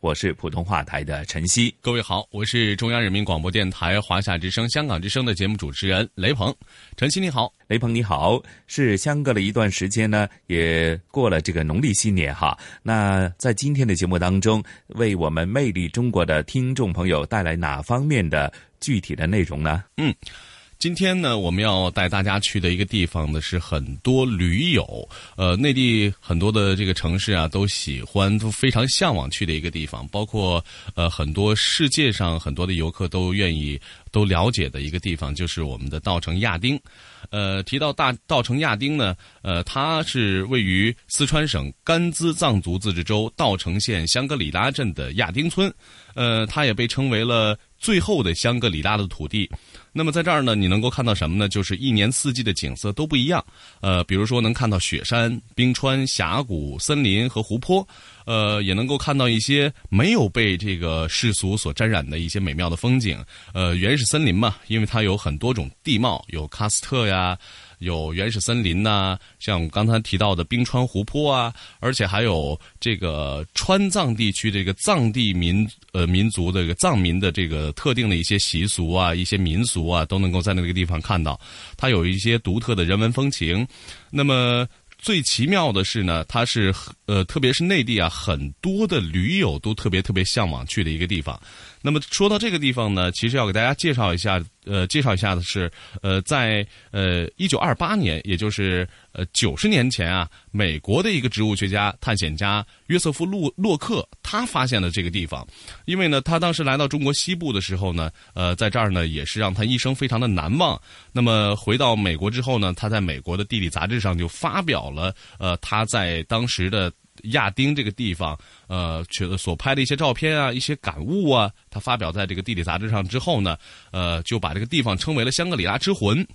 我是普通话台的陈曦，各位好，我是中央人民广播电台华夏之声、香港之声的节目主持人雷鹏。陈曦你好，雷鹏你好，是相隔了一段时间呢，也过了这个农历新年哈。那在今天的节目当中，为我们魅力中国的听众朋友带来哪方面的具体的内容呢？嗯。今天呢，我们要带大家去的一个地方呢，是很多驴友，呃，内地很多的这个城市啊，都喜欢、都非常向往去的一个地方，包括呃很多世界上很多的游客都愿意、都了解的一个地方，就是我们的稻城亚丁。呃，提到大稻城亚丁呢，呃，它是位于四川省甘孜藏族自治州稻城县香格里拉镇的亚丁村，呃，它也被称为了最后的香格里拉的土地。那么在这儿呢，你能够看到什么呢？就是一年四季的景色都不一样。呃，比如说能看到雪山、冰川、峡谷、森林和湖泊，呃，也能够看到一些没有被这个世俗所沾染的一些美妙的风景。呃，原始森林嘛，因为它有很多种地貌，有喀斯特呀。有原始森林呐，像我刚才提到的冰川湖泊啊，而且还有这个川藏地区这个藏地民呃民族的这个藏民的这个特定的一些习俗啊、一些民俗啊，都能够在那个地方看到。它有一些独特的人文风情。那么最奇妙的是呢，它是呃，特别是内地啊，很多的驴友都特别特别向往去的一个地方。那么说到这个地方呢，其实要给大家介绍一下，呃，介绍一下的是，呃，在呃一九二八年，也就是呃九十年前啊，美国的一个植物学家、探险家约瑟夫·洛洛克，他发现了这个地方。因为呢，他当时来到中国西部的时候呢，呃，在这儿呢也是让他一生非常的难忘。那么回到美国之后呢，他在美国的地理杂志上就发表了，呃，他在当时的。亚丁这个地方，呃，得所拍的一些照片啊，一些感悟啊，他发表在这个地理杂志上之后呢，呃，就把这个地方称为了香格里拉之魂。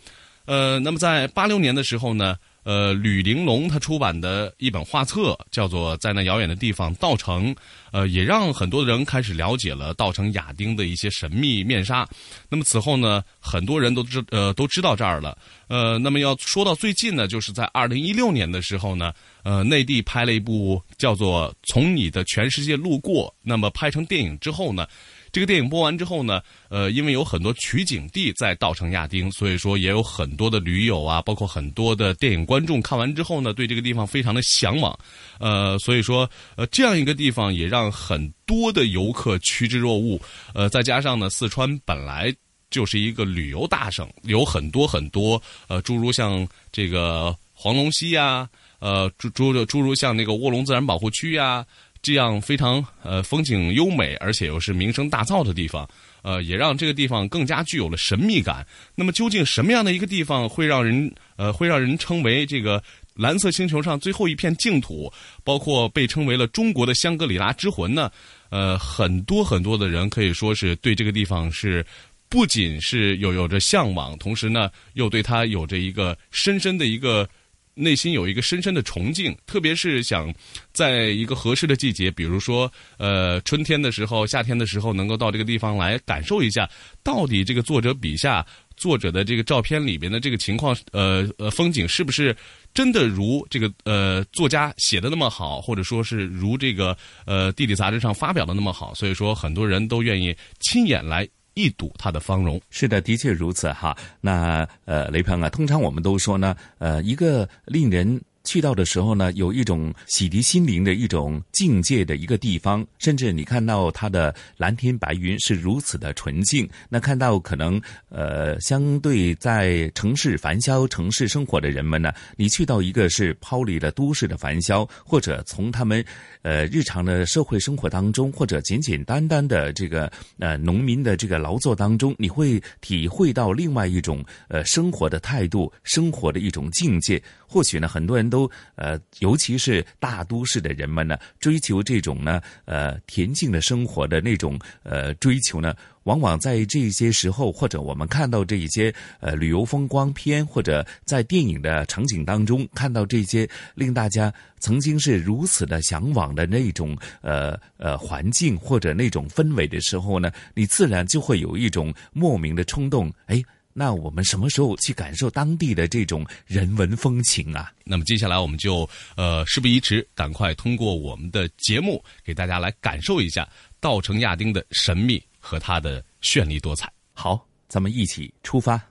呃，那么在八六年的时候呢。呃，吕玲珑他出版的一本画册叫做《在那遥远的地方，稻城》，呃，也让很多人开始了解了稻城亚丁的一些神秘面纱。那么此后呢，很多人都知呃都知道这儿了。呃，那么要说到最近呢，就是在二零一六年的时候呢，呃，内地拍了一部叫做《从你的全世界路过》，那么拍成电影之后呢。这个电影播完之后呢，呃，因为有很多取景地在稻城亚丁，所以说也有很多的驴友啊，包括很多的电影观众看完之后呢，对这个地方非常的向往，呃，所以说，呃，这样一个地方也让很多的游客趋之若鹜，呃，再加上呢，四川本来就是一个旅游大省，有很多很多，呃，诸如像这个黄龙溪呀，呃，诸诸诸如像那个卧龙自然保护区呀。这样非常呃风景优美，而且又是名声大噪的地方，呃，也让这个地方更加具有了神秘感。那么，究竟什么样的一个地方会让人呃会让人称为这个蓝色星球上最后一片净土，包括被称为了中国的香格里拉之魂呢？呃，很多很多的人可以说是对这个地方是不仅是有有着向往，同时呢，又对它有着一个深深的一个。内心有一个深深的崇敬，特别是想在一个合适的季节，比如说呃春天的时候、夏天的时候，能够到这个地方来感受一下，到底这个作者笔下作者的这个照片里边的这个情况，呃呃风景是不是真的如这个呃作家写的那么好，或者说是如这个呃地理杂志上发表的那么好？所以说，很多人都愿意亲眼来。一睹它的芳容，是的，的确如此哈。那呃，雷鹏啊，通常我们都说呢，呃，一个令人去到的时候呢，有一种洗涤心灵的一种境界的一个地方，甚至你看到它的蓝天白云是如此的纯净。那看到可能呃，相对在城市繁嚣、城市生活的人们呢，你去到一个是抛离了都市的繁嚣，或者从他们呃日常的社会生活当中，或者简简单单的这个呃农民的这个劳作当中，你会体会到另外一种呃生活的态度、生活的一种境界。或许呢，很多人。都呃，尤其是大都市的人们呢，追求这种呢呃恬静的生活的那种呃追求呢，往往在这些时候，或者我们看到这一些呃旅游风光片，或者在电影的场景当中看到这些令大家曾经是如此的向往的那种呃呃环境或者那种氛围的时候呢，你自然就会有一种莫名的冲动，哎。那我们什么时候去感受当地的这种人文风情啊？那么接下来我们就呃事不宜迟，赶快通过我们的节目给大家来感受一下稻城亚丁的神秘和它的绚丽多彩。好，咱们一起出发。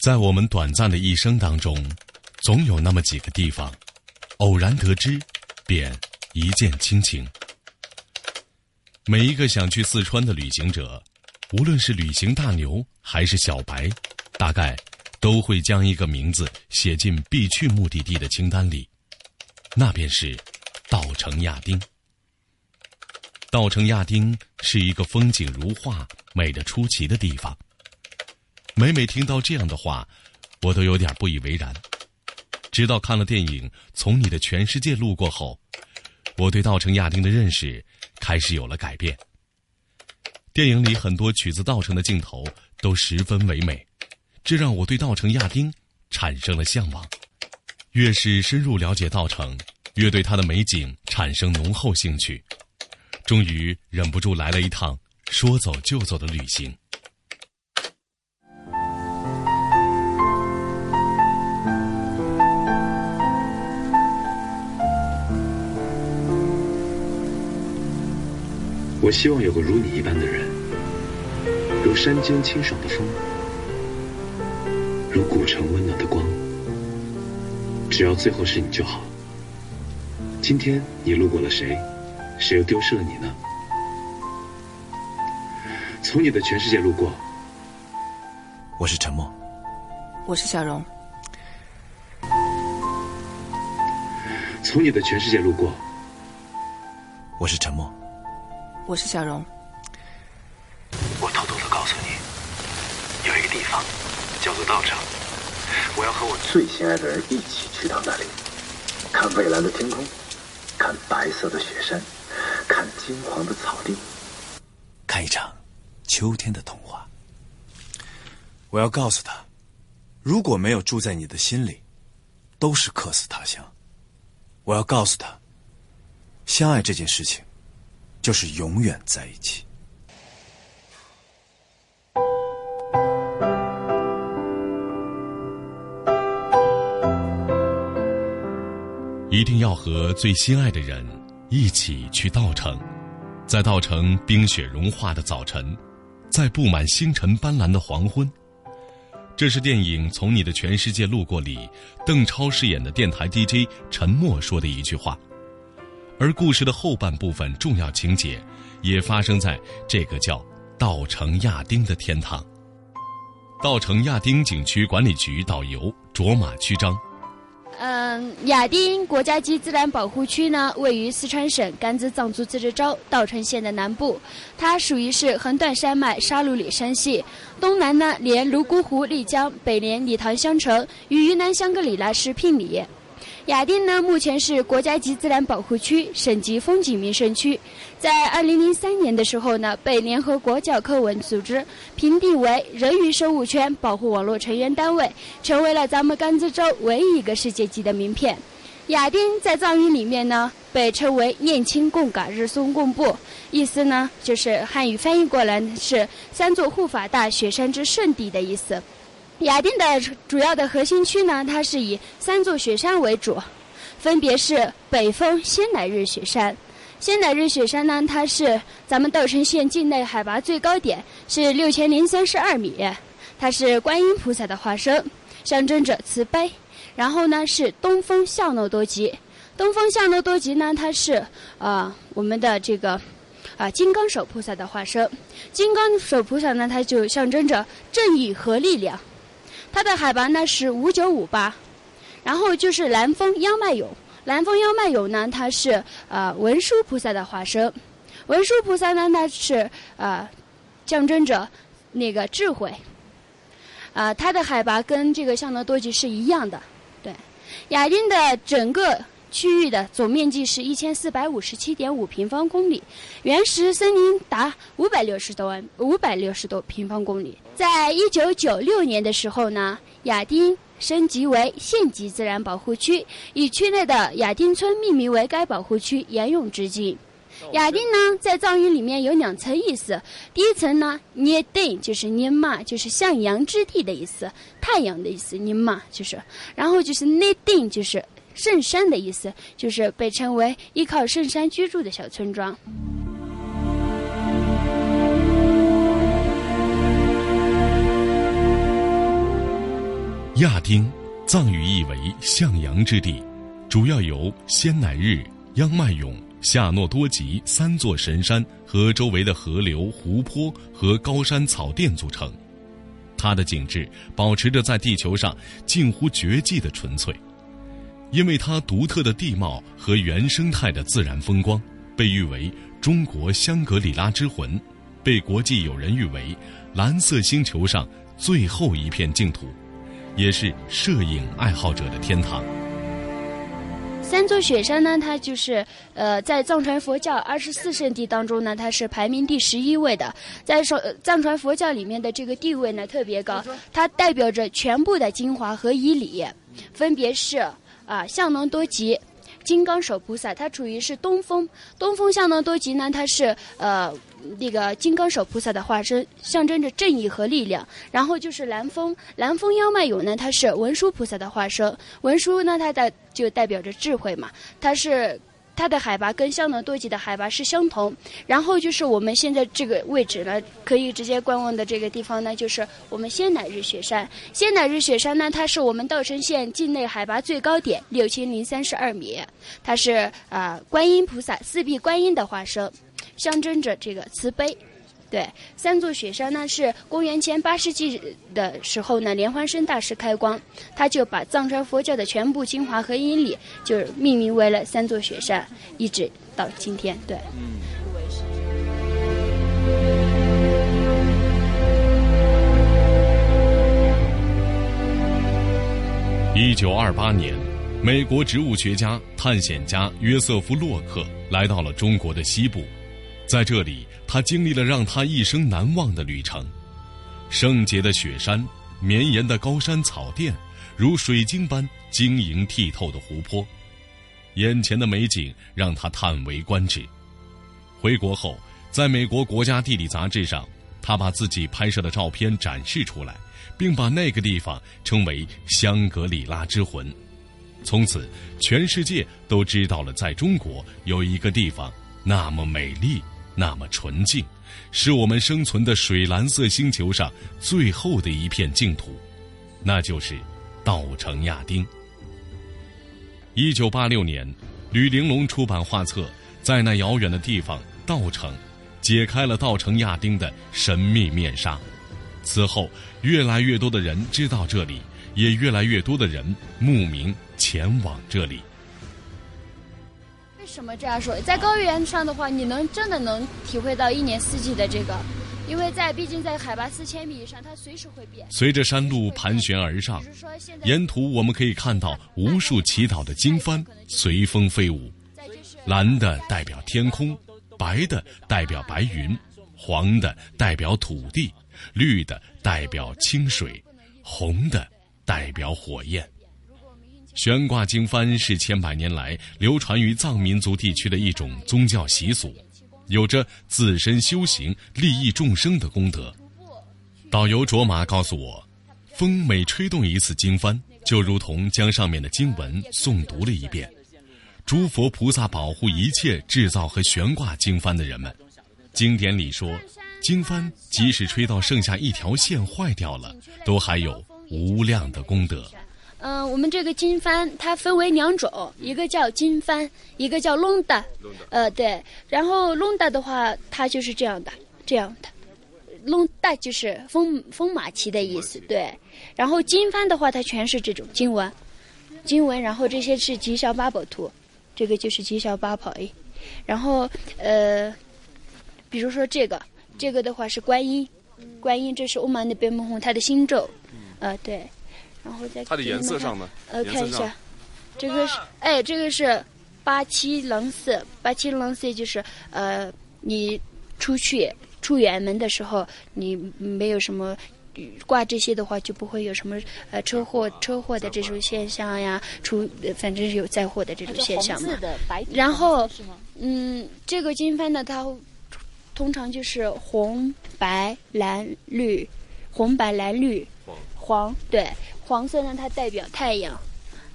在我们短暂的一生当中，总有那么几个地方，偶然得知，便一见倾情。每一个想去四川的旅行者。无论是旅行大牛还是小白，大概都会将一个名字写进必去目的地的清单里，那便是稻城亚丁。稻城亚丁是一个风景如画、美得出奇的地方。每每听到这样的话，我都有点不以为然。直到看了电影《从你的全世界路过》后，我对稻城亚丁的认识开始有了改变。电影里很多取自稻城的镜头都十分唯美，这让我对稻城亚丁产生了向往。越是深入了解稻城，越对它的美景产生浓厚兴趣。终于忍不住来了一趟说走就走的旅行。我希望有个如你一般的人，如山间清爽的风，如古城温暖的光。只要最后是你就好。今天你路过了谁？谁又丢失了你呢？从你的全世界路过，我是沉默，我是小荣。从你的全世界路过，我是沉默。我是小荣。我偷偷的告诉你，有一个地方叫做稻城，我要和我最心爱的人一起去到那里，看蔚蓝的天空，看白色的雪山，看金黄的草地，看一场秋天的童话。我要告诉他，如果没有住在你的心里，都是客死他乡。我要告诉他，相爱这件事情。就是永远在一起。一定要和最心爱的人一起去稻城，在稻城冰雪融化的早晨，在布满星辰斑斓的黄昏。这是电影《从你的全世界路过》里邓超饰演的电台 DJ 陈默说的一句话。而故事的后半部分重要情节，也发生在这个叫稻城亚丁的天堂。稻城亚丁景区管理局导游卓玛曲张。嗯，亚丁国家级自然保护区呢，位于四川省甘孜藏族自治州稻城县的南部，它属于是横断山脉沙鲁里山系，东南呢连泸沽湖、丽江，北连理塘香城，与云南香格里拉是毗邻。亚丁呢，目前是国家级自然保护区、省级风景名胜区。在二零零三年的时候呢，被联合国教科文组织评定为人鱼生物圈保护网络成员单位，成为了咱们甘孜州唯一一个世界级的名片。亚丁在藏语里面呢，被称为“念青贡嘎日松贡布”，意思呢就是汉语翻译过来是“三座护法大雪山之圣地”的意思。雅丁的主要的核心区呢，它是以三座雪山为主，分别是北峰仙乃日雪山。仙乃日雪山呢，它是咱们稻城县境内海拔最高点，是六千零三十二米，它是观音菩萨的化身。象征着慈悲。然后呢是东风向诺多吉，东风向诺多吉呢，它是呃我们的这个啊金刚手菩萨的化身。金刚手菩萨呢，它就象征着正义和力量。它的海拔呢是五九五八。然后就是南风央迈勇，南风央迈勇呢，它是呃文殊菩萨的化身。文殊菩萨呢，它是呃象征着那个智慧。啊，它的海拔跟这个象德多吉是一样的。对，雅丁的整个区域的总面积是一千四百五十七点五平方公里，原始森林达五百六十多万五百六十多平方公里。在一九九六年的时候呢，亚丁升级为县级自然保护区，以区内的亚丁村命名为该保护区，沿用至今。亚丁呢，在藏语里面有两层意思。第一层呢，捏定就是捏嘛，就是向阳之地的意思，太阳的意思，捏嘛就是。然后就是内定，就是圣山的意思，就是被称为依靠圣山居住的小村庄。亚丁，藏语意为向阳之地，主要由仙乃日、央迈勇。夏诺多吉三座神山和周围的河流、湖泊和高山草甸组成，它的景致保持着在地球上近乎绝迹的纯粹，因为它独特的地貌和原生态的自然风光，被誉为中国香格里拉之魂，被国际友人誉为蓝色星球上最后一片净土，也是摄影爱好者的天堂。三座雪山呢，它就是呃，在藏传佛教二十四圣地当中呢，它是排名第十一位的。在说藏传佛教里面的这个地位呢特别高，它代表着全部的精华和以礼，分别是啊，相能多吉。金刚手菩萨，它处于是东风，东风相能多吉呢，它是呃那个金刚手菩萨的化身，象征着正义和力量。然后就是南风，南风妖迈勇呢，它是文殊菩萨的化身，文殊呢，它的就代表着智慧嘛，它是。它的海拔跟香农多吉的海拔是相同，然后就是我们现在这个位置呢，可以直接观望的这个地方呢，就是我们仙乃日雪山。仙乃日雪山呢，它是我们稻城县境内海拔最高点，六千零三十二米。它是啊，观音菩萨四臂观音的化身，象征着这个慈悲。对，三座雪山呢是公元前八世纪的时候呢，莲花生大师开光，他就把藏传佛教的全部精华和因理，就是命名为了三座雪山，一直到今天。对。一九二八年，美国植物学家、探险家约瑟夫·洛克来到了中国的西部。在这里，他经历了让他一生难忘的旅程：圣洁的雪山、绵延的高山草甸，如水晶般晶莹剔透的湖泊，眼前的美景让他叹为观止。回国后，在美国国家地理杂志上，他把自己拍摄的照片展示出来，并把那个地方称为“香格里拉之魂”。从此，全世界都知道了，在中国有一个地方那么美丽。那么纯净，是我们生存的水蓝色星球上最后的一片净土，那就是稻城亚丁。一九八六年，吕玲珑出版画册《在那遥远的地方，稻城》，解开了稻城亚丁的神秘面纱。此后，越来越多的人知道这里，也越来越多的人慕名前往这里。什么这样说？在高原上的话，你能真的能体会到一年四季的这个，因为在毕竟在海拔四千米以上，它随时会变。随着山路盘旋而上，沿途我们可以看到无数祈祷的经幡随风飞舞，蓝的代表天空，白的代表白云，黄的代表土地，绿的代表清水，红的代表火焰。悬挂经幡是千百年来流传于藏民族地区的一种宗教习俗，有着自身修行、利益众生的功德。导游卓玛告诉我，风每吹动一次经幡，就如同将上面的经文诵读了一遍。诸佛菩萨保护一切制造和悬挂经幡的人们。经典里说，经幡即使吹到剩下一条线坏掉了，都还有无量的功德。嗯，我们这个经幡它分为两种，一个叫经幡，一个叫龙达。呃，对。然后龙达的话，它就是这样的，这样的。龙达就是风风马旗的意思，对。然后经幡的话，它全是这种经文，经文。然后这些是吉祥八宝图，这个就是吉祥八宝哎。然后呃，比如说这个，这个的话是观音，观音这是欧玛那边蒙红它的心咒，呃，对。然后再它的颜色上呢？呃，看一下，这个是哎，这个是八七零四，八七零四就是呃，你出去出远门的时候，你没有什么挂这些的话，就不会有什么呃车祸车祸的这种现象呀，出反正是有灾祸的这种现象嘛。然后嗯，这个金幡呢，它通常就是红白蓝绿，红白蓝绿黄对。黄色呢，它代表太阳，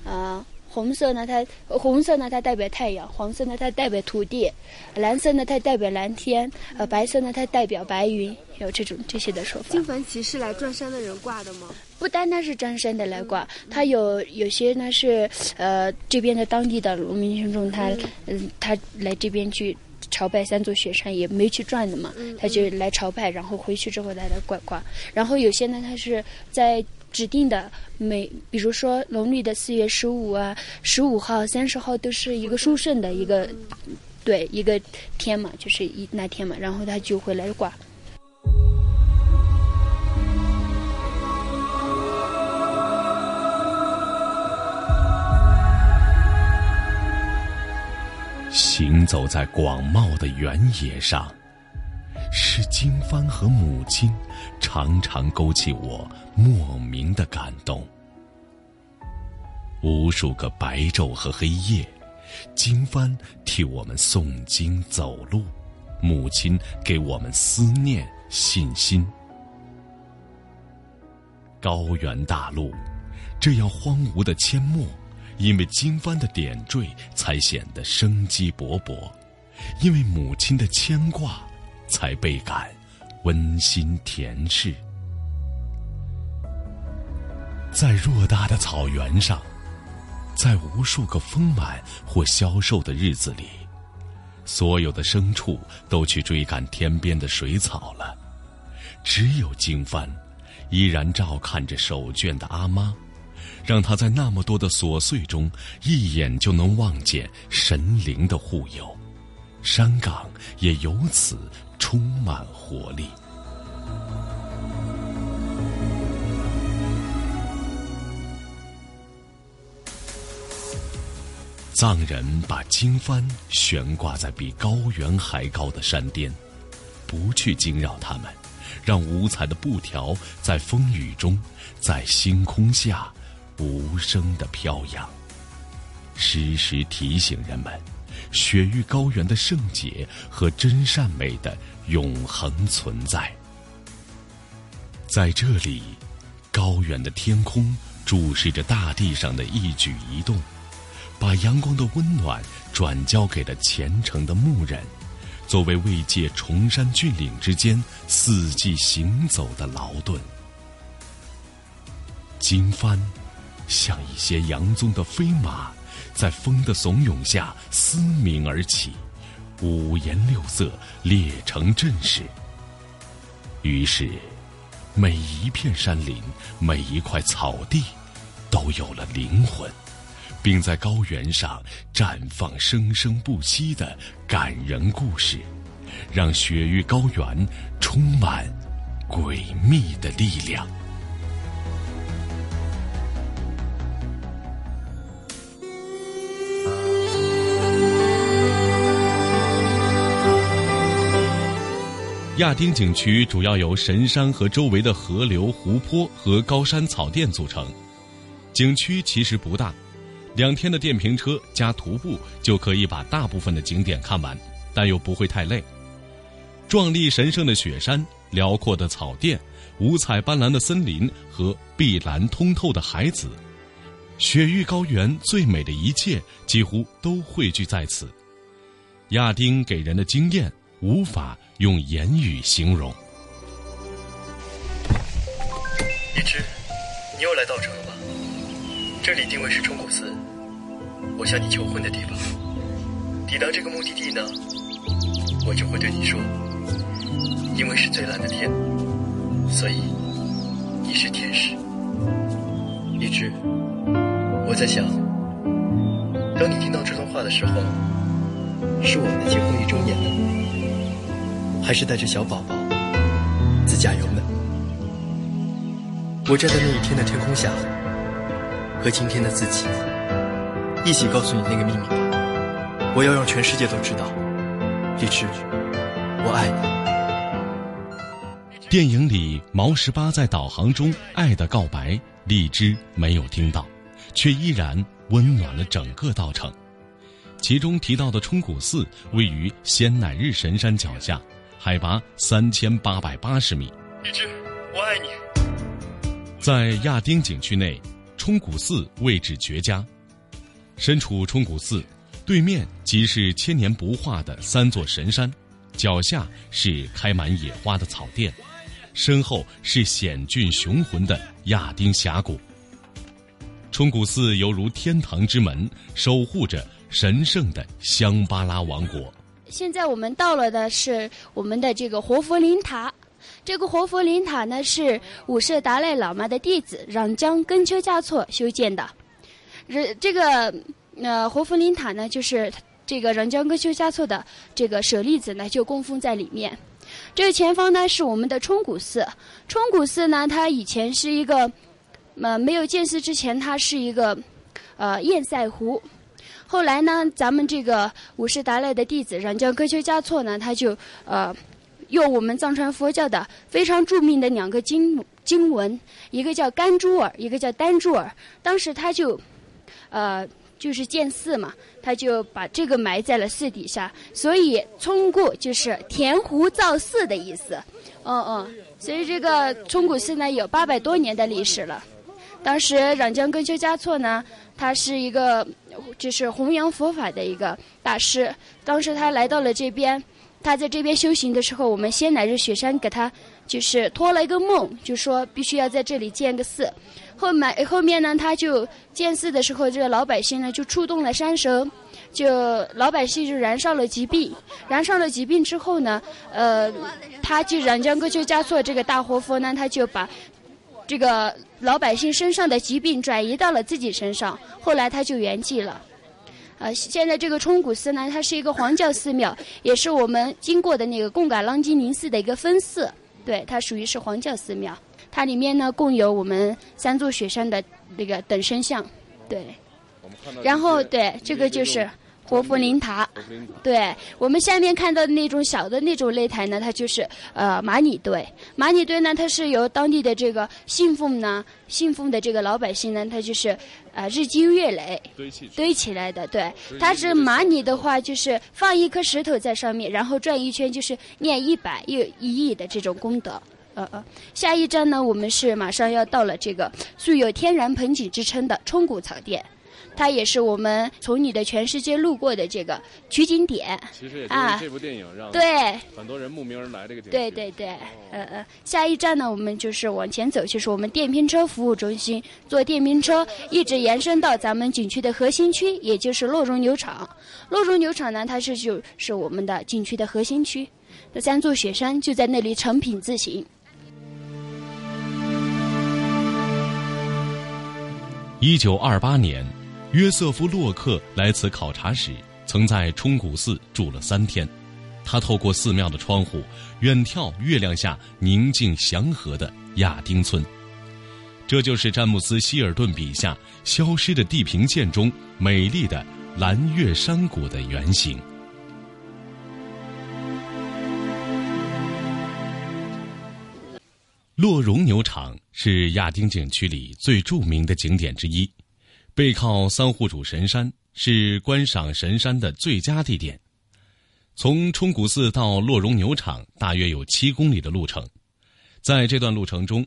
啊，红色呢，它红色呢，它代表太阳；黄色呢，它代表土地；蓝色呢，它代表蓝天；呃，白色呢，它代表白云。有这种这些的说法。金幡旗是来转山的人挂的吗？不单单是转山的来挂，它有有些呢是呃这边的当地的农民群众，他嗯他来这边去朝拜三座雪山，也没去转的嘛，他就来朝拜，然后回去之后再来挂挂。然后有些呢，他是在。指定的每，比如说农历的四月十五啊、十五号、三十号都是一个殊胜的一个，对一个天嘛，就是一那天嘛，然后他就会来挂。行走在广袤的原野上。是经幡和母亲，常常勾起我莫名的感动。无数个白昼和黑夜，经幡替我们诵经走路，母亲给我们思念信心。高原大陆，这样荒芜的阡陌，因为经幡的点缀，才显得生机勃勃；因为母亲的牵挂。才倍感温馨甜适。在偌大的草原上，在无数个丰满或消瘦的日子里，所有的牲畜都去追赶天边的水草了，只有经幡依然照看着手绢的阿妈，让他在那么多的琐碎中，一眼就能望见神灵的护佑，山岗也由此。充满活力。藏人把经幡悬挂在比高原还高的山巅，不去惊扰他们，让五彩的布条在风雨中，在星空下无声的飘扬，时时提醒人们。雪域高原的圣洁和真善美的永恒存在，在这里，高远的天空注视着大地上的一举一动，把阳光的温暖转交给了虔诚的牧人，作为慰藉崇山峻岭之间四季行走的劳顿。经幡，像一些杨宗的飞马。在风的怂恿下嘶鸣而起，五颜六色列成阵势。于是，每一片山林，每一块草地，都有了灵魂，并在高原上绽放生生不息的感人故事，让雪域高原充满诡秘的力量。亚丁景区主要由神山和周围的河流、湖泊和高山草甸组成。景区其实不大，两天的电瓶车加徒步就可以把大部分的景点看完，但又不会太累。壮丽神圣的雪山、辽阔的草甸、五彩斑斓的森林和碧蓝通透的海子，雪域高原最美的一切几乎都汇聚在此。亚丁给人的经验无法。用言语形容。一只你又来稻城了吧？这里定位是冲古寺，我向你求婚的地方。抵达这个目的地呢，我就会对你说，因为是最蓝的天，所以你是天使。一直，我在想，当你听到这段话的时候，是我们的结婚一周年呢，还是带着小宝宝自驾游呢？我站在那一天的天空下，和今天的自己一起告诉你那个秘密吧。我要让全世界都知道，荔枝，我爱你。电影里毛十八在导航中爱的告白，荔枝没有听到，却依然温暖了整个稻城。其中提到的冲古寺位于仙乃日神山脚下，海拔三千八百八十米。荔枝，我爱你。在亚丁景区内，冲古寺位置绝佳。身处冲古寺，对面即是千年不化的三座神山，脚下是开满野花的草甸，身后是险峻雄浑的亚丁峡谷。冲古寺犹如天堂之门，守护着神圣的香巴拉王国。现在我们到了的是我们的这个活佛林塔。这个活佛林塔呢，是五世达赖喇嘛的弟子嚷江根丘加措修建的。这这个呃活佛林塔呢，就是这个嚷江根丘加措的这个舍利子呢，就供奉在里面。这个前方呢，是我们的冲古寺。冲古寺呢，它以前是一个呃没有建寺之前，它是一个呃堰塞湖。后来呢，咱们这个五世达赖的弟子嚷江根丘嘉措呢，他就呃。用我们藏传佛教的非常著名的两个经经文，一个叫甘珠尔，一个叫丹珠尔。当时他就，呃，就是建寺嘛，他就把这个埋在了寺底下，所以冲古就是填湖造寺的意思。嗯嗯，所以这个冲古寺呢有八百多年的历史了。当时嚷江根丘嘉措呢，他是一个就是弘扬佛法的一个大师。当时他来到了这边。他在这边修行的时候，我们仙乃日雪山给他就是托了一个梦，就说必须要在这里建个寺。后面后面呢，他就建寺的时候，这个老百姓呢就触动了山神，就老百姓就燃烧了疾病，燃烧了疾病之后呢，呃，他就染江哥就加措这个大活佛呢，他就把这个老百姓身上的疾病转移到了自己身上，后来他就圆寂了。呃，现在这个冲古寺呢，它是一个黄教寺庙，也是我们经过的那个贡嘎朗基宁寺的一个分寺。对，它属于是黄教寺庙。它里面呢，共有我们三座雪山的那个等身像。对。然后，对，这个就是。活佛灵塔，对我们下面看到的那种小的那种擂台呢，它就是呃马尼堆。马尼堆呢，它是由当地的这个信奉呢，信奉的这个老百姓呢，他就是呃日积月累堆起堆起来的。对，它是马尼的话，就是放一颗石头在上面，然后转一圈，就是念一百又一亿的这种功德。呃呃，下一站呢，我们是马上要到了这个素有天然盆景之称的冲古草甸。它也是我们从你的全世界路过的这个取景点。其实也是这部电影让对很多人慕名而来这个景对对对，呃呃，下一站呢，我们就是往前走，就是我们电瓶车服务中心，坐电瓶车一直延伸到咱们景区的核心区，也就是洛绒牛场。洛绒牛场呢，它是就是我们的景区的核心区，那三座雪山就在那里成品自行。一九二八年。约瑟夫·洛克来此考察时，曾在冲古寺住了三天。他透过寺庙的窗户，远眺月亮下宁静祥和的亚丁村。这就是詹姆斯·希尔顿笔下消失的地平线中美丽的蓝月山谷的原型。洛绒牛场是亚丁景区里最著名的景点之一。背靠桑户主神山，是观赏神山的最佳地点。从冲古寺到洛绒牛场，大约有七公里的路程。在这段路程中，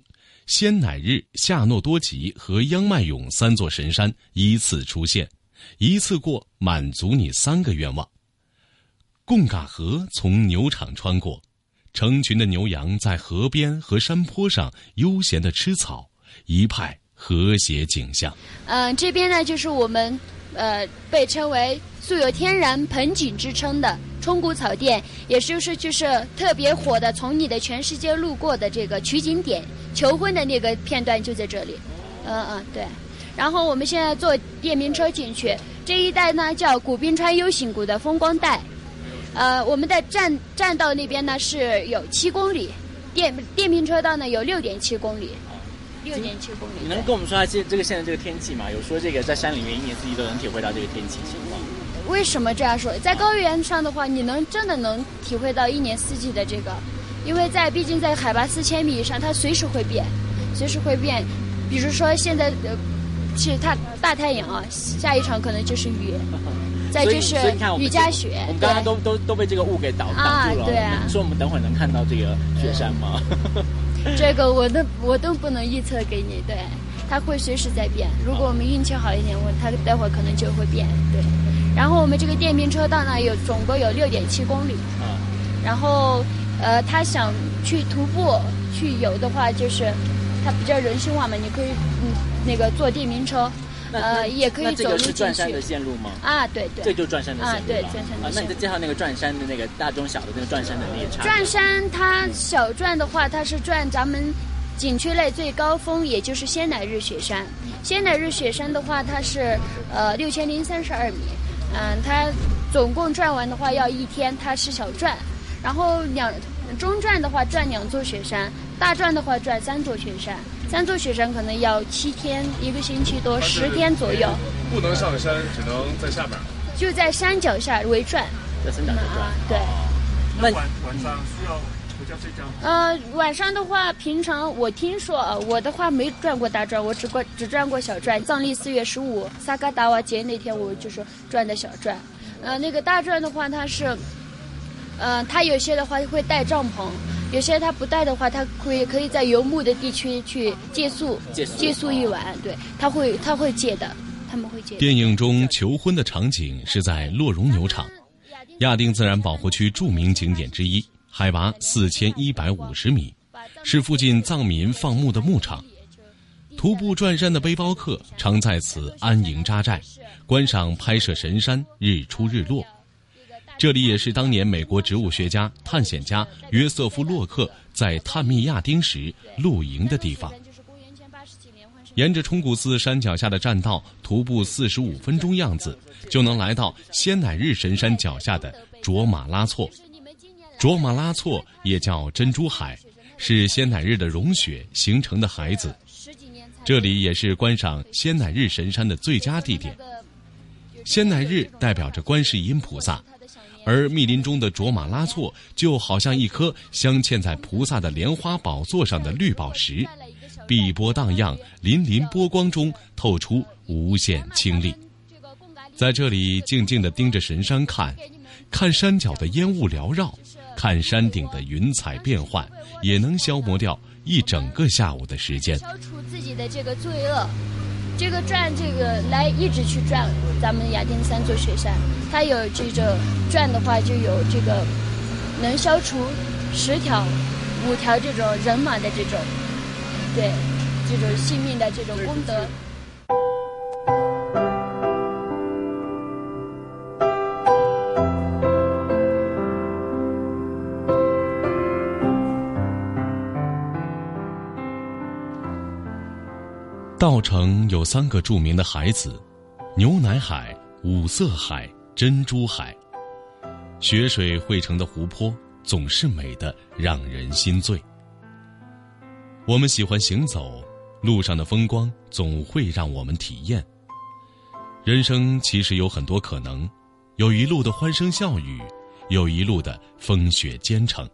仙乃日、夏诺多吉和央迈勇三座神山依次出现，一次过满足你三个愿望。贡嘎河从牛场穿过，成群的牛羊在河边和山坡上悠闲地吃草，一派。和谐景象。嗯，这边呢就是我们呃被称为素有天然盆景之称的冲谷草甸，也就是就是特别火的从你的全世界路过的这个取景点，求婚的那个片段就在这里。嗯嗯，对。然后我们现在坐电瓶车进去，这一带呢叫古滨川 U 型谷的风光带。呃，我们的站站到那边呢是有七公里，电电瓶车道呢有六点七公里，六点七公里。你能跟我们说下这这个现在这个天气吗？有说这个在山里面一年四季都能体会到这个天气情况。为什么这样说？在高原上的话，你能真的能体会到一年四季的这个，因为在毕竟在海拔四千米以上，它随时会变，随时会变。比如说现在呃，是它大太阳啊，下一场可能就是雨。再就是雨夹雪，我们刚刚都都都被这个雾给挡挡住了。对啊，说我们等会儿能看到这个雪山吗？这个我都我都不能预测给你，对，它会随时在变。如果我们运气好一点，我它待会儿可能就会变。对，然后我们这个电瓶车到那，有总共有六点七公里。啊。然后，呃，他想去徒步去游的话，就是他比较人性化嘛，你可以嗯那个坐电瓶车。呃，也可以走路进去。是转山的线路吗？啊，对对。这就转山的线路。啊，对，转山的。啊，那你再介绍那个转山的那个大中小的那个转山的那个差。转山它小转的话，它是转咱们景区内最高峰，也就是仙乃日雪山。仙乃日雪山的话，它是呃六千零三十二米。嗯，它总共转完的话要一天，它是小转。然后两中转的话转两座雪山，大转的话转三座雪山。三座雪山可能要七天，一个星期多，十天左右。不能上山，只能在下面。就在山脚下围转。在山脚下转。对。那晚晚上需要回家睡觉吗？呃，晚上的话，平常我听说，我的话没转过大转，我只过只转过小转。藏历四月十五萨嘎达瓦节那天，我就是转的小转。呃，那个大转的话，它是，呃，它有些的话会带帐篷。有些他不带的话，他可以可以在游牧的地区去借宿，借宿一晚。对，他会他会借的，他们会借。电影中求婚的场景是在洛绒牛场，亚丁自然保护区著名景点之一，海拔四千一百五十米，是附近藏民放牧的牧场。徒步转山的背包客常在此安营扎寨，观赏拍摄神山日出日落。这里也是当年美国植物学家、探险家约瑟夫·洛克在探秘亚丁时露营的地方。沿着冲古寺山脚下的栈道徒步四十五分钟样子，就能来到仙乃日神山脚下的卓玛拉措。卓玛拉措也叫珍珠海，是仙乃日的融雪形成的海子。这里也是观赏仙乃日神山的最佳地点。仙乃日代表着观世音菩萨。而密林中的卓玛拉措就好像一颗镶嵌在菩萨的莲花宝座上的绿宝石，碧波荡漾，粼粼波光中透出无限清丽。在这里静静地盯着神山看，看山脚的烟雾缭绕，看山顶的云彩变幻，也能消磨掉一整个下午的时间。消除自己的这个罪恶。这个转，这个来一直去转咱们雅典三座雪山，它有这个转的话，就有这个能消除十条、五条这种人马的这种，对，这种性命的这种功德。稻城有三个著名的海子：牛奶海、五色海、珍珠海。雪水汇成的湖泊总是美得让人心醉。我们喜欢行走，路上的风光总会让我们体验。人生其实有很多可能，有一路的欢声笑语，有一路的风雪兼程。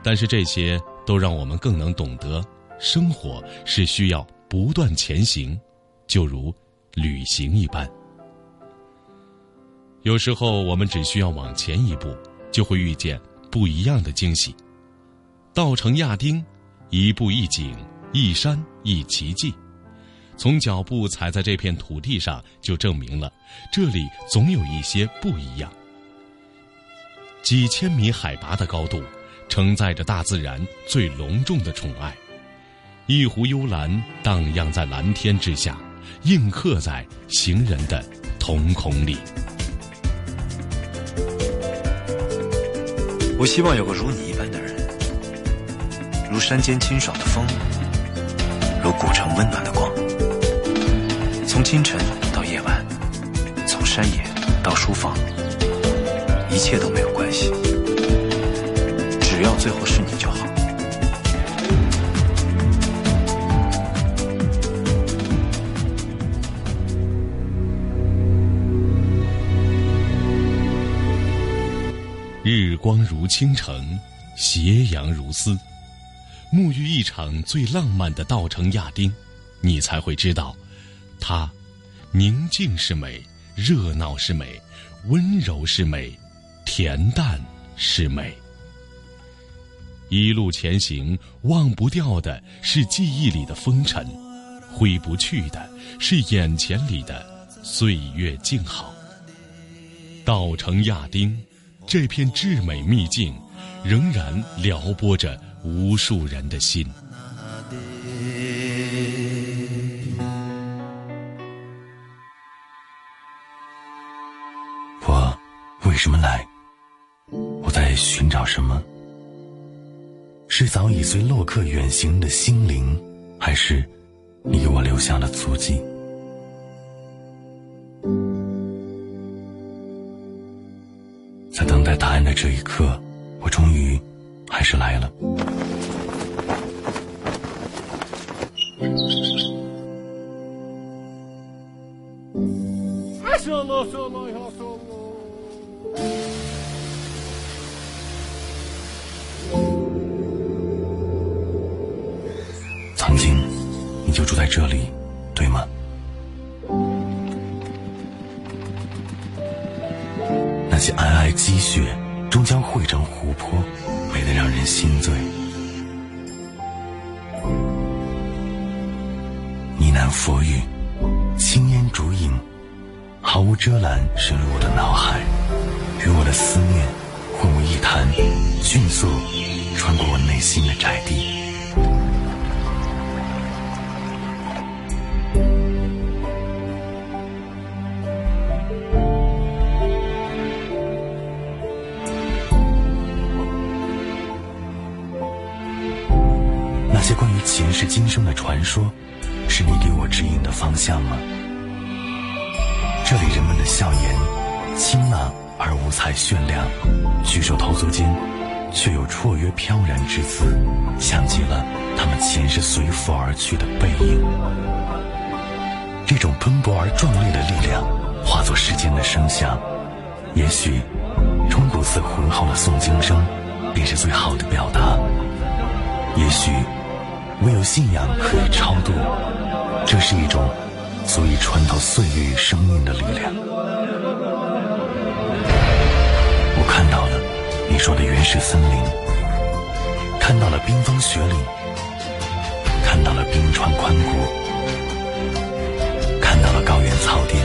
但是这些都让我们更能懂得，生活是需要。不断前行，就如旅行一般。有时候，我们只需要往前一步，就会遇见不一样的惊喜。稻城亚丁，一步一景，一山一奇迹。从脚步踩在这片土地上，就证明了这里总有一些不一样。几千米海拔的高度，承载着大自然最隆重的宠爱。一湖幽兰荡漾在蓝天之下，映刻在行人的瞳孔里。我希望有个如你一般的人，如山间清爽的风，如古城温暖的光。从清晨到夜晚，从山野到书房，一切都没有关系，只要最后是你就好。光如倾城，斜阳如丝。沐浴一场最浪漫的稻城亚丁，你才会知道，它宁静是美，热闹是美，温柔是美，恬淡是美。一路前行，忘不掉的是记忆里的风尘，挥不去的是眼前里的岁月静好。稻城亚丁。这片至美秘境，仍然撩拨着无数人的心。我为什么来？我在寻找什么？是早已随洛克远行的心灵，还是你给我留下了足迹？刻，彩炫亮，举手投足间，却有绰约飘然之姿，像极了他们前世随佛而去的背影。这种奔波而壮烈的力量，化作世间的声响。也许，钟鼓寺浑厚的诵经声，便是最好的表达。也许。唯有信仰可以超度，这是一种足以穿透岁月与生命的力量。看到了你说的原始森林，看到了冰封雪岭，看到了冰川宽谷，看到了高原草甸。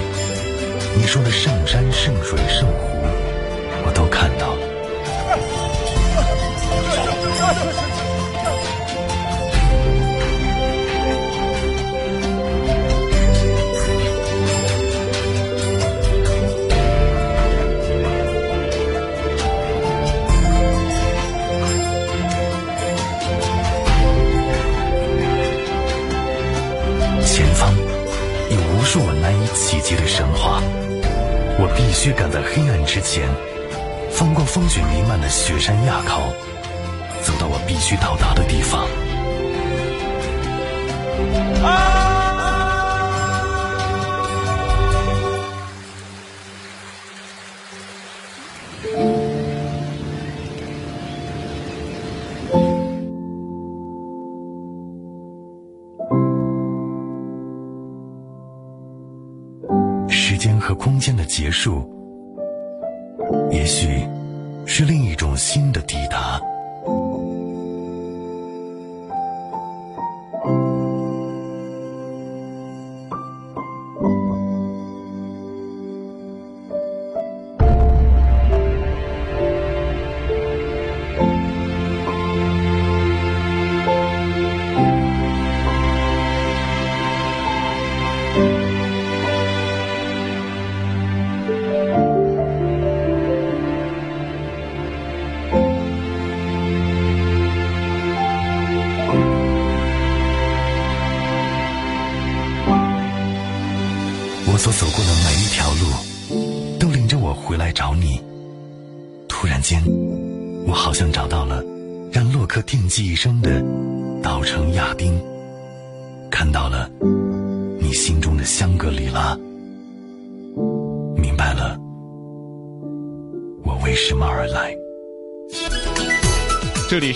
你说的圣山圣水圣湖，我都看到了。以及的神话，我必须赶在黑暗之前，翻过风雪弥漫的雪山垭口，走到我必须到达的地方。时间和空间的结束，也许是另一种新的抵达。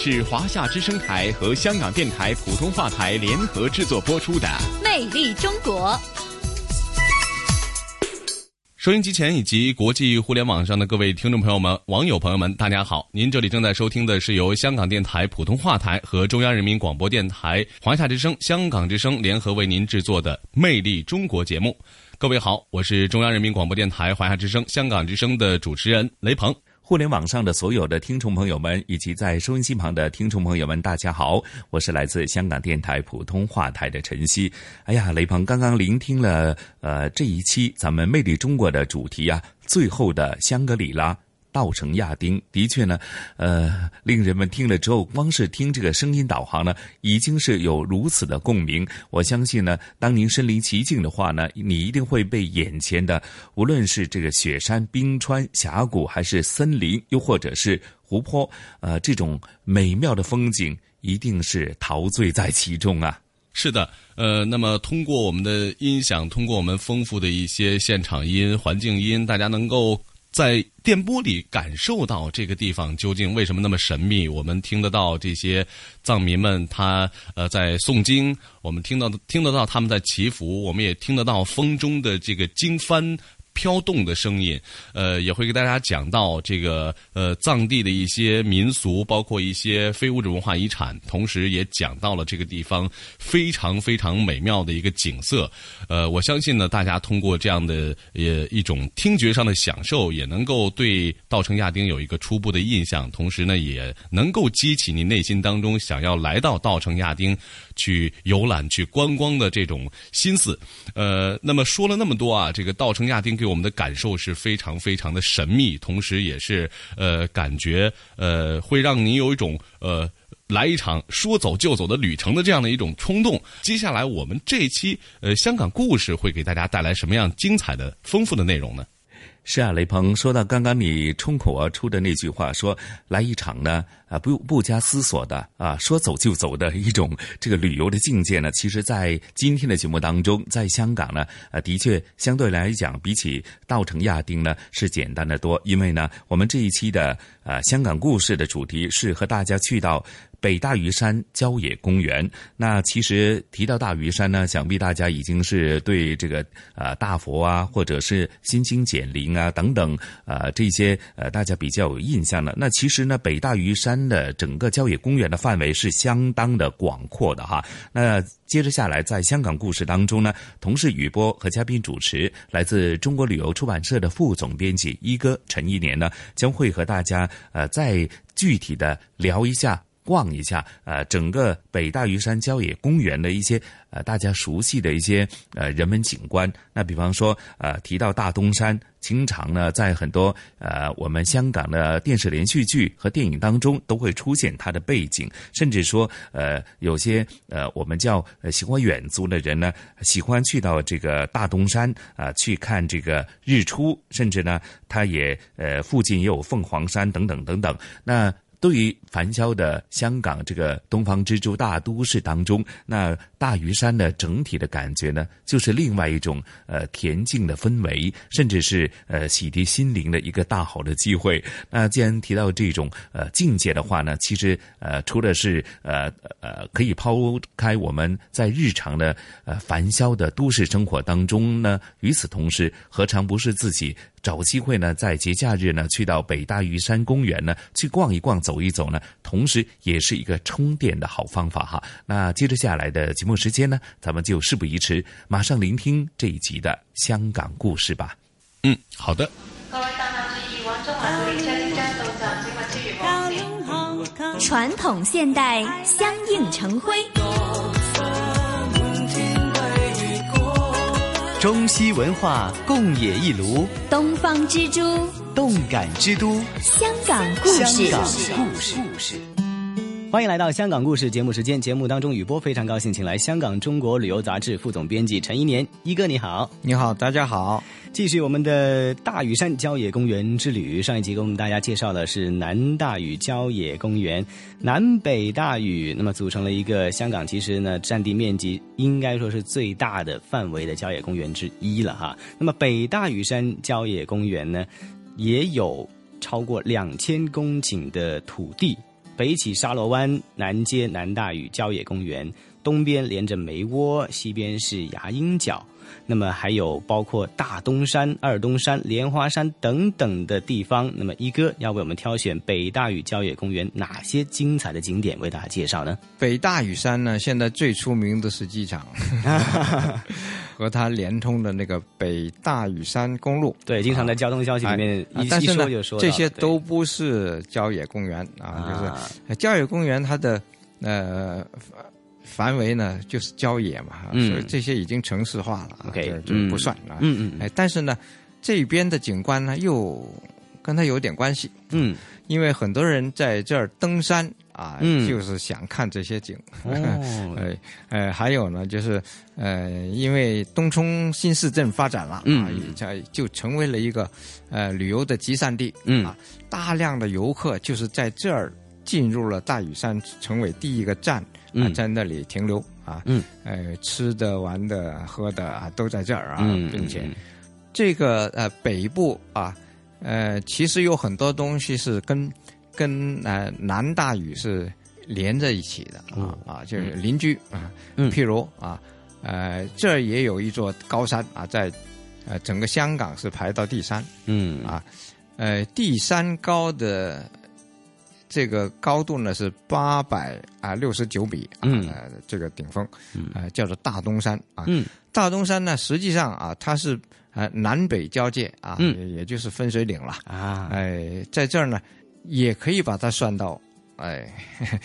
是华夏之声台和香港电台普通话台联合制作播出的《魅力中国》。收音机前以及国际互联网上的各位听众朋友们、网友朋友们，大家好！您这里正在收听的是由香港电台普通话台和中央人民广播电台华夏之声、香港之声联合为您制作的《魅力中国》节目。各位好，我是中央人民广播电台华夏之声、香港之声的主持人雷鹏。互联网上的所有的听众朋友们，以及在收音机旁的听众朋友们，大家好，我是来自香港电台普通话台的晨曦。哎呀，雷鹏刚刚聆听了呃这一期咱们《魅力中国》的主题啊，最后的香格里拉。稻城亚丁的确呢，呃，令人们听了之后，光是听这个声音导航呢，已经是有如此的共鸣。我相信呢，当您身临其境的话呢，你一定会被眼前的无论是这个雪山、冰川、峡谷，还是森林，又或者是湖泊，呃，这种美妙的风景，一定是陶醉在其中啊。是的，呃，那么通过我们的音响，通过我们丰富的一些现场音、环境音，大家能够。在电波里感受到这个地方究竟为什么那么神秘？我们听得到这些藏民们他呃在诵经，我们听到听得到他们在祈福，我们也听得到风中的这个经幡。飘动的声音，呃，也会给大家讲到这个呃藏地的一些民俗，包括一些非物质文化遗产，同时也讲到了这个地方非常非常美妙的一个景色。呃，我相信呢，大家通过这样的呃一种听觉上的享受，也能够对稻城亚丁有一个初步的印象，同时呢，也能够激起你内心当中想要来到稻城亚丁去游览、去观光的这种心思。呃，那么说了那么多啊，这个稻城亚丁给我们的感受是非常非常的神秘，同时也是呃感觉呃会让你有一种呃来一场说走就走的旅程的这样的一种冲动。接下来我们这一期呃香港故事会给大家带来什么样精彩的、丰富的内容呢？是啊，雷鹏说到刚刚你冲口而出的那句话，说来一场呢啊不不加思索的啊说走就走的一种这个旅游的境界呢，其实，在今天的节目当中，在香港呢啊的确相对来讲，比起稻城亚丁呢是简单的多，因为呢我们这一期的啊香港故事的主题是和大家去到。北大屿山郊野公园，那其实提到大屿山呢，想必大家已经是对这个呃大佛啊，或者是新兴减林啊等等呃这些呃大家比较有印象的。那其实呢，北大屿山的整个郊野公园的范围是相当的广阔的哈。那接着下来，在香港故事当中呢，同事雨波和嘉宾主持，来自中国旅游出版社的副总编辑一哥陈一年呢，将会和大家呃再具体的聊一下。逛一下，呃，整个北大屿山郊野公园的一些呃大家熟悉的一些呃人文景观。那比方说，呃，提到大东山，经常呢在很多呃我们香港的电视连续剧和电影当中都会出现它的背景。甚至说，呃，有些呃我们叫喜欢远足的人呢，喜欢去到这个大东山啊去看这个日出。甚至呢，它也呃附近也有凤凰山等等等等。那对于繁嚣的香港这个东方之珠大都市当中，那大屿山的整体的感觉呢，就是另外一种呃恬静的氛围，甚至是呃洗涤心灵的一个大好的机会。那既然提到这种呃境界的话呢，其实呃除了是呃呃可以抛开我们在日常的呃繁嚣的都市生活当中呢，与此同时，何尝不是自己？找机会呢，在节假日呢，去到北大屿山公园呢，去逛一逛、走一走呢，同时也是一个充电的好方法哈。那接着下来的节目时间呢，咱们就事不宜迟，马上聆听这一集的香港故事吧。嗯，好的。传统现代相映成辉。中西文化共冶一炉，东方之珠，动感之都，香港故事。香港故事。欢迎来到香港故事节目时间。节目当中，雨波非常高兴，请来香港《中国旅游杂志》副总编辑陈一年一哥，你好，你好，大家好。继续我们的大屿山郊野公园之旅。上一集给我们大家介绍的是南大屿郊野公园，南北大屿，那么组成了一个香港其实呢占地面积应该说是最大的范围的郊野公园之一了哈。那么北大屿山郊野公园呢，也有超过两千公顷的土地。北起沙螺湾，南接南大屿郊野公园，东边连着梅窝，西边是牙鹰角。那么还有包括大东山、二东山、莲花山等等的地方。那么一哥要为我们挑选北大屿郊野公园哪些精彩的景点为大家介绍呢？北大屿山呢，现在最出名的是机场，和它连通的那个北大屿山公路。对，经常在交通消息里面一一说就说。这些都不是郊野公园啊，就是郊野公园它的呃。范围呢就是郊野嘛，所以这些已经城市化了，OK，就不算啊。嗯嗯，哎，但是呢，这边的景观呢又跟它有点关系。嗯，因为很多人在这儿登山啊，嗯就是想看这些景。哦，哎，呃，还有呢，就是呃，因为东冲新市镇发展了啊，在就成为了一个呃旅游的集散地。嗯啊，大量的游客就是在这儿进入了大屿山，成为第一个站。啊，在那里停留啊，嗯，呃，吃的、玩的、喝的啊，都在这儿啊，并且这个呃北部啊，呃，其实有很多东西是跟跟呃南大屿是连在一起的啊啊，就是邻居啊，譬如啊，呃，这儿也有一座高山啊，在呃整个香港是排到第三，嗯啊，呃，第三高的。这个高度呢是八百啊六十九米，嗯，这个顶峰，呃，叫做大东山啊。嗯，大东山呢，实际上啊，它是呃南北交界啊，嗯，也就是分水岭了啊。哎，在这儿呢，也可以把它算到，哎，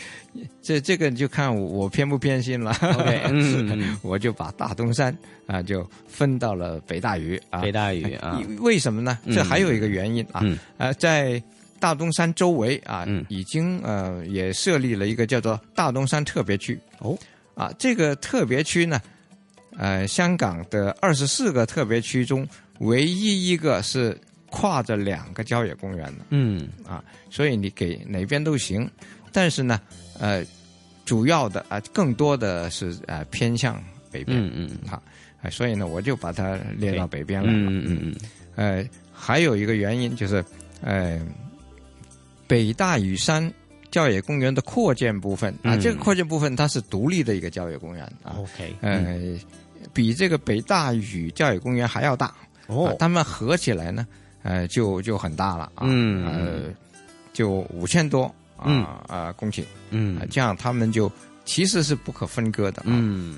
这这个就看我偏不偏心了。OK，嗯，我就把大东山啊就分到了北大屿啊。北大屿啊，为什么呢？这还有一个原因啊，呃，在。大东山周围啊，已经呃也设立了一个叫做大东山特别区哦，啊，这个特别区呢，呃，香港的二十四个特别区中唯一一个是跨着两个郊野公园的，嗯。啊，所以你给哪边都行，但是呢，呃，主要的啊，更多的是呃偏向北边，嗯嗯，好，所以呢，我就把它列到北边来。了，嗯嗯嗯，呃，还有一个原因就是，呃。北大屿山郊野公园的扩建部分啊，这个扩建部分它是独立的一个郊野公园啊。OK，呃，比这个北大屿郊野公园还要大。哦。它们合起来呢，呃，就就很大了啊。嗯，呃，就五千多啊啊公顷。嗯，这样他们就其实是不可分割的。嗯，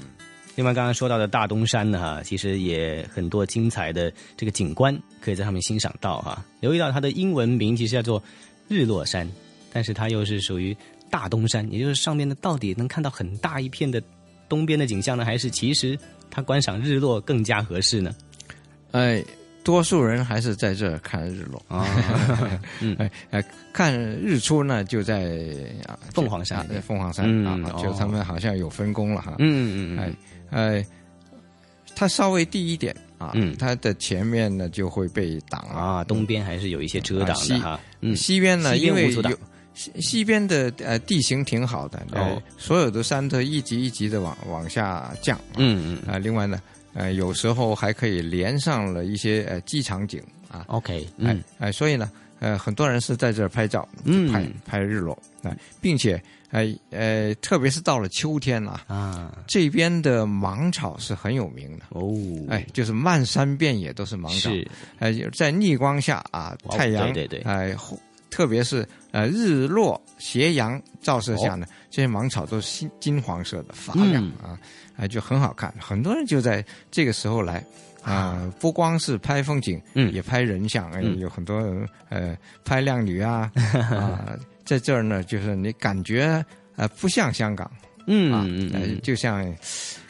另外刚刚说到的大东山呢，哈，其实也很多精彩的这个景观可以在上面欣赏到哈。留意到它的英文名其实叫做。日落山，但是它又是属于大东山，也就是上面的，到底能看到很大一片的东边的景象呢，还是其实它观赏日落更加合适呢？哎，多数人还是在这看日落。啊，嗯，哎，看日出呢就在啊凤凰山，在凤凰山啊，就他们好像有分工了哈，嗯嗯嗯，哎哎，它稍微低一点。啊，嗯，它的前面呢就会被挡啊，东边还是有一些遮挡的哈。嗯，西边呢，因为有西西边的呃地形挺好的，哦，所有的山都一级一级的往往下降。嗯嗯啊，另外呢，呃，有时候还可以连上了一些呃机场景啊。OK，哎哎，所以呢，呃，很多人是在这儿拍照，嗯拍拍日落啊，并且。哎呃，特别是到了秋天了啊，这边的芒草是很有名的哦。哎，就是漫山遍野都是芒草，是。呃，在逆光下啊，太阳对对对，哎，特别是呃日落斜阳照射下呢，这些芒草都是金金黄色的发亮啊，哎就很好看。很多人就在这个时候来啊，不光是拍风景，嗯，也拍人像，哎，有很多人呃拍靓女啊 啊。在这儿呢，就是你感觉呃不像香港，嗯啊，嗯就像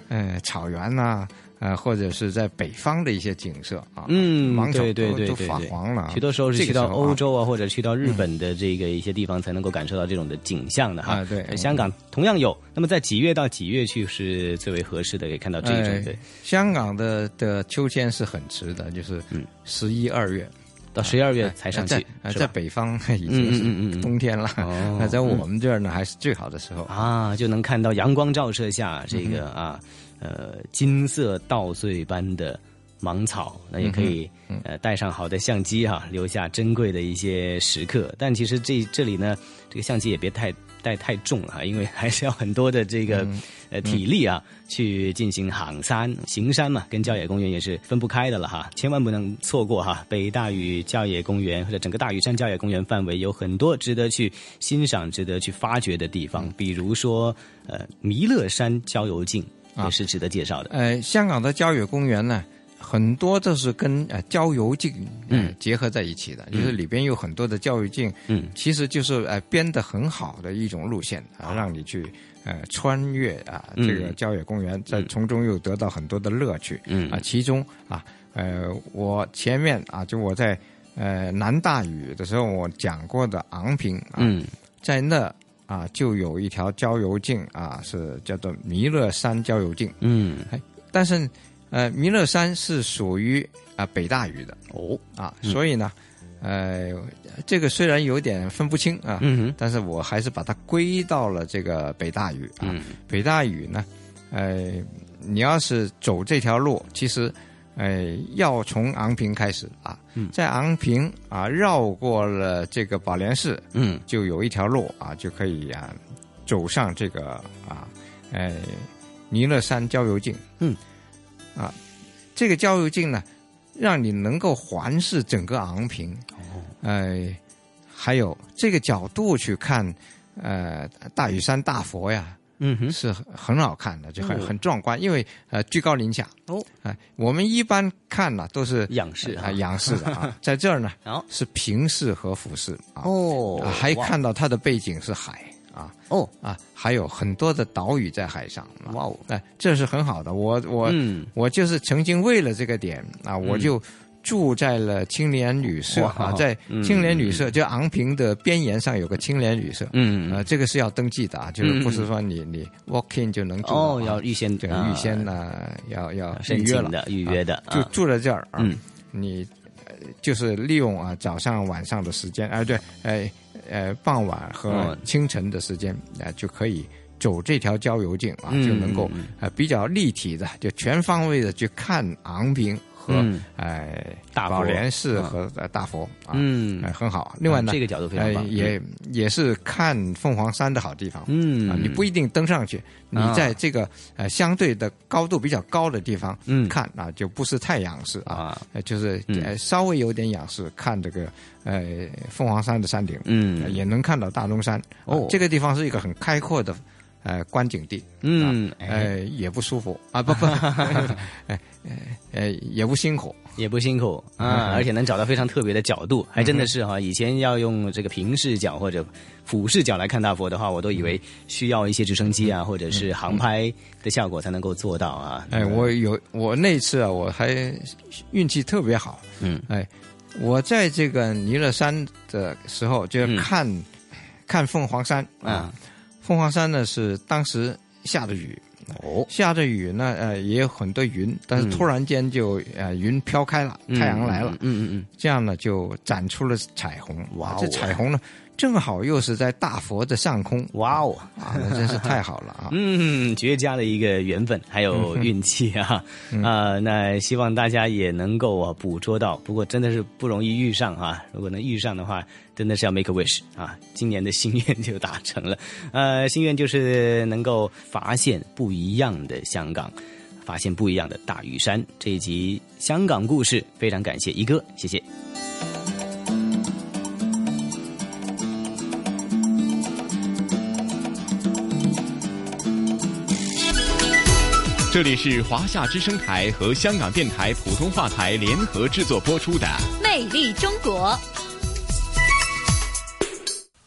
呃草原呐呃，或者是在北方的一些景色啊，嗯，芒草对对对都对对发黄了。许多时候是去到欧洲啊，或者去到日本的这个一些地方，才能够感受到这种的景象的哈。啊对呃香港同样有。那么在几月到几月去是最为合适的？可以看到这种的哎香港的的秋天是很迟的，就是十一二月。到十一二月才上去在在北方已经是嗯冬天了，哦那在我们这儿呢还是最好的时候。啊，就能看到阳光照射下这个嗯啊，呃，金色稻穗般的芒草，那也可以嗯呃带上好的相机哈、留下珍贵的一些时刻。但其实这这里呢，这个相机也别太带太重了哈，因为还是要很多的这个、嗯呃体力啊，去进行行山行山嘛，跟郊野公园也是分不开的了哈，千万不能错过哈。北大屿郊野公园或者整个大屿山郊野公园范围有很多值得去欣赏、值得去发掘的地方，比如说呃弥勒山郊游径也是值得介绍的。呃，香港的郊野公园呢，很多都是跟呃郊游径嗯。结合在一起的，就是里边有很多的郊游径，嗯，其实就是呃编的很好的一种路线啊，让你去呃穿越啊嗯。这个郊野公园，在从中又得到很多的乐趣，嗯。啊，其中啊呃我前面啊就我在呃南大屿的时候我讲过的昂坪啊，嗯。在那。啊，就有一条郊游径啊，是叫做弥勒山郊游径。嗯，哎，但是呃，弥勒山是属于啊、北大屿的哦啊，嗯所以呢，呃，这个虽然有点分不清啊，嗯但是我还是把它归到了这个北大屿啊。嗯北大屿呢，呃，你要是走这条路，其实。呃，要从昂坪开始啊，嗯在昂坪啊绕过了这个宝莲寺，嗯，就有一条路啊，就可以啊走上这个啊，哎，弥勒山郊游径。嗯，啊，这个郊游径呢，让你能够环视整个昂坪。哦，哎，还有这个角度去看，呃，大屿山大佛呀。嗯哼，是很很好看的，就很、哦很壮观，因为呃居高临下。哦，哎、我们一般看呢都是仰视。啊、仰视的啊，在这儿呢哦是平视和俯视啊，哦啊还看到它的背景是海啊，哦。啊，还有很多的岛屿在海上，哇哦，哎、这是很好的，我我、嗯。我就是曾经为了这个点啊，我就。住在了青年旅社哇啊，在嗯青年旅社，就昂坪的边沿上有个青年旅社，嗯呃，这个是要登记的啊，就是不是说你你 walk in 就能住哦要预先对啊预先呢要要申预约了的预约的啊就啊。住在这儿啊嗯，你呃就是利用啊早上晚上的时间，啊对，哎呃傍晚和嗯清晨的时间啊就可以。走这条郊游径啊，嗯就能够嗯呃比较立体的，就全方位的去看昂坪和嗯。呃大宝莲寺嗯。和呃大佛啊，嗯。哎很好。另外呢，这个角度非常棒呃也也是看凤凰山的好地方。嗯啊，你不一定登上去，你啊。在这个呃相对的高度比较高的地方嗯。看啊，就不是太仰视啊，呃就是稍微有点仰视看这个呃凤凰山的山顶，嗯。呃也能看到大东山。啊哦。这个地方是一个很开阔的呃观景地，嗯哎呃也不舒服啊，不不，呃呃也不辛苦。也不辛苦啊，嗯而且能找到非常特别的角度，还真的是哈。以前要用这个平视角或者俯视角来看大佛的话，我都以为需要一些直升机啊，或者是航拍的效果才能够做到啊。哎，我有我那次啊，我还运气特别好。嗯，哎，我在这个尼勒山的时候，就是看、看凤凰山啊。凤凰山呢是当时下着雨。哦，下着雨呢，呃，也有很多云，但是突然间就、呃云飘开了，嗯太阳来了，嗯嗯嗯，这样呢就展出了彩虹。哇哦这彩虹呢正好又是在大佛的上空，哇哦，啊，那真是太好了啊！嗯，绝佳的一个缘分，还有运气啊！啊、那希望大家也能够啊捕捉到，不过真的是不容易遇上啊。如果能遇上的话，真的是要 make a wish 啊！今年的心愿就达成了，呃，心愿就是能够发现不一样的香港，发现不一样的大屿山。这一集香港故事，非常感谢一哥，谢谢。这里是华夏之声台和香港电台普通话台联合制作播出的《魅力中国》。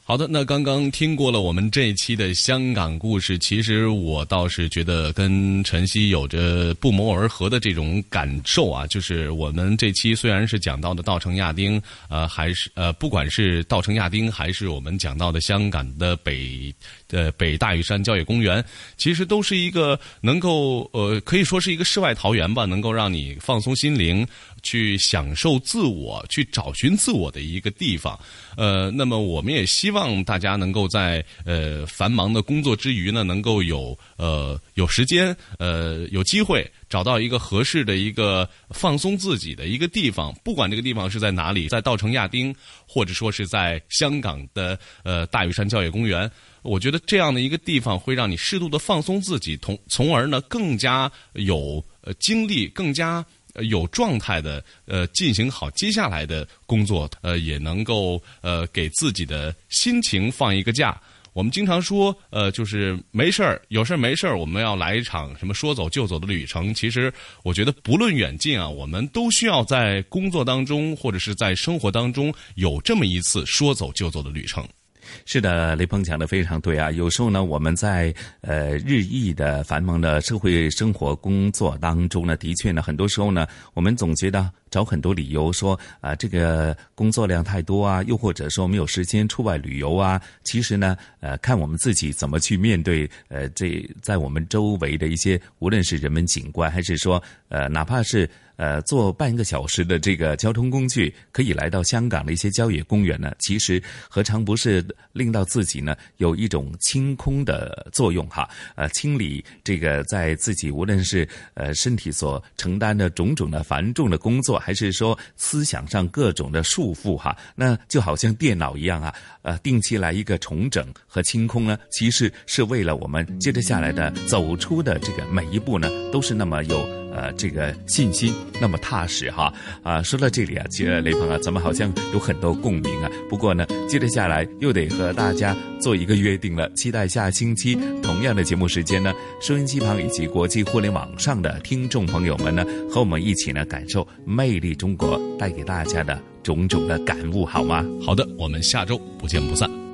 好的，那刚刚听过了我们这一期的香港故事，其实我倒是觉得跟晨曦有着不谋而合的这种感受啊。就是我们这期虽然是讲到的稻城亚丁，呃，还是呃，不管是稻城亚丁，还是我们讲到的香港的北呃北大屿山郊野公园，其实都是一个能够呃可以说是一个世外桃源吧，能够让你放松心灵。去享受自我，去找寻自我的一个地方。呃，那么我们也希望大家能够在呃繁忙的工作之余呢，能够有呃有时间，呃有机会找到一个合适的一个放松自己的一个地方。不管这个地方是在哪里，在稻城亚丁，或者说是在香港的呃大屿山郊野公园，我觉得这样的一个地方会让你适度的放松自己，同从而呢更加有呃精力，更加。有状态的，呃，进行好接下来的工作，呃，也能够呃给自己的心情放一个假。我们经常说，呃，就是没事儿，有事儿没事儿，我们要来一场什么说走就走的旅程。其实，我觉得不论远近啊，我们都需要在工作当中或者是在生活当中有这么一次说走就走的旅程。是的，雷鹏讲的非常对啊。有时候呢，我们在呃日益的繁忙的社会生活工作当中呢，的确呢，很多时候呢，我们总觉得找很多理由说啊，这个工作量太多啊，又或者说没有时间出外旅游啊。其实呢，呃，看我们自己怎么去面对呃这在我们周围的一些，无论是人文景观，还是说呃哪怕是。呃，坐半个小时的这个交通工具，可以来到香港的一些郊野公园呢。其实何尝不是令到自己呢有一种清空的作用哈？呃，清理这个在自己无论是呃身体所承担的种种的繁重的工作，还是说思想上各种的束缚哈，那就好像电脑一样啊，呃，定期来一个重整和清空呢，其实是为了我们接着下来的走出的这个每一步呢，都是那么有。呃，这个信心那么踏实哈啊！说到这里啊，其实雷鹏啊，咱们好像有很多共鸣啊。不过呢，接着下来又得和大家做一个约定了，期待下星期同样的节目时间呢，收音机旁以及国际互联网上的听众朋友们呢，和我们一起呢，感受魅力中国带给大家的种种的感悟，好吗？好的，我们下周不见不散。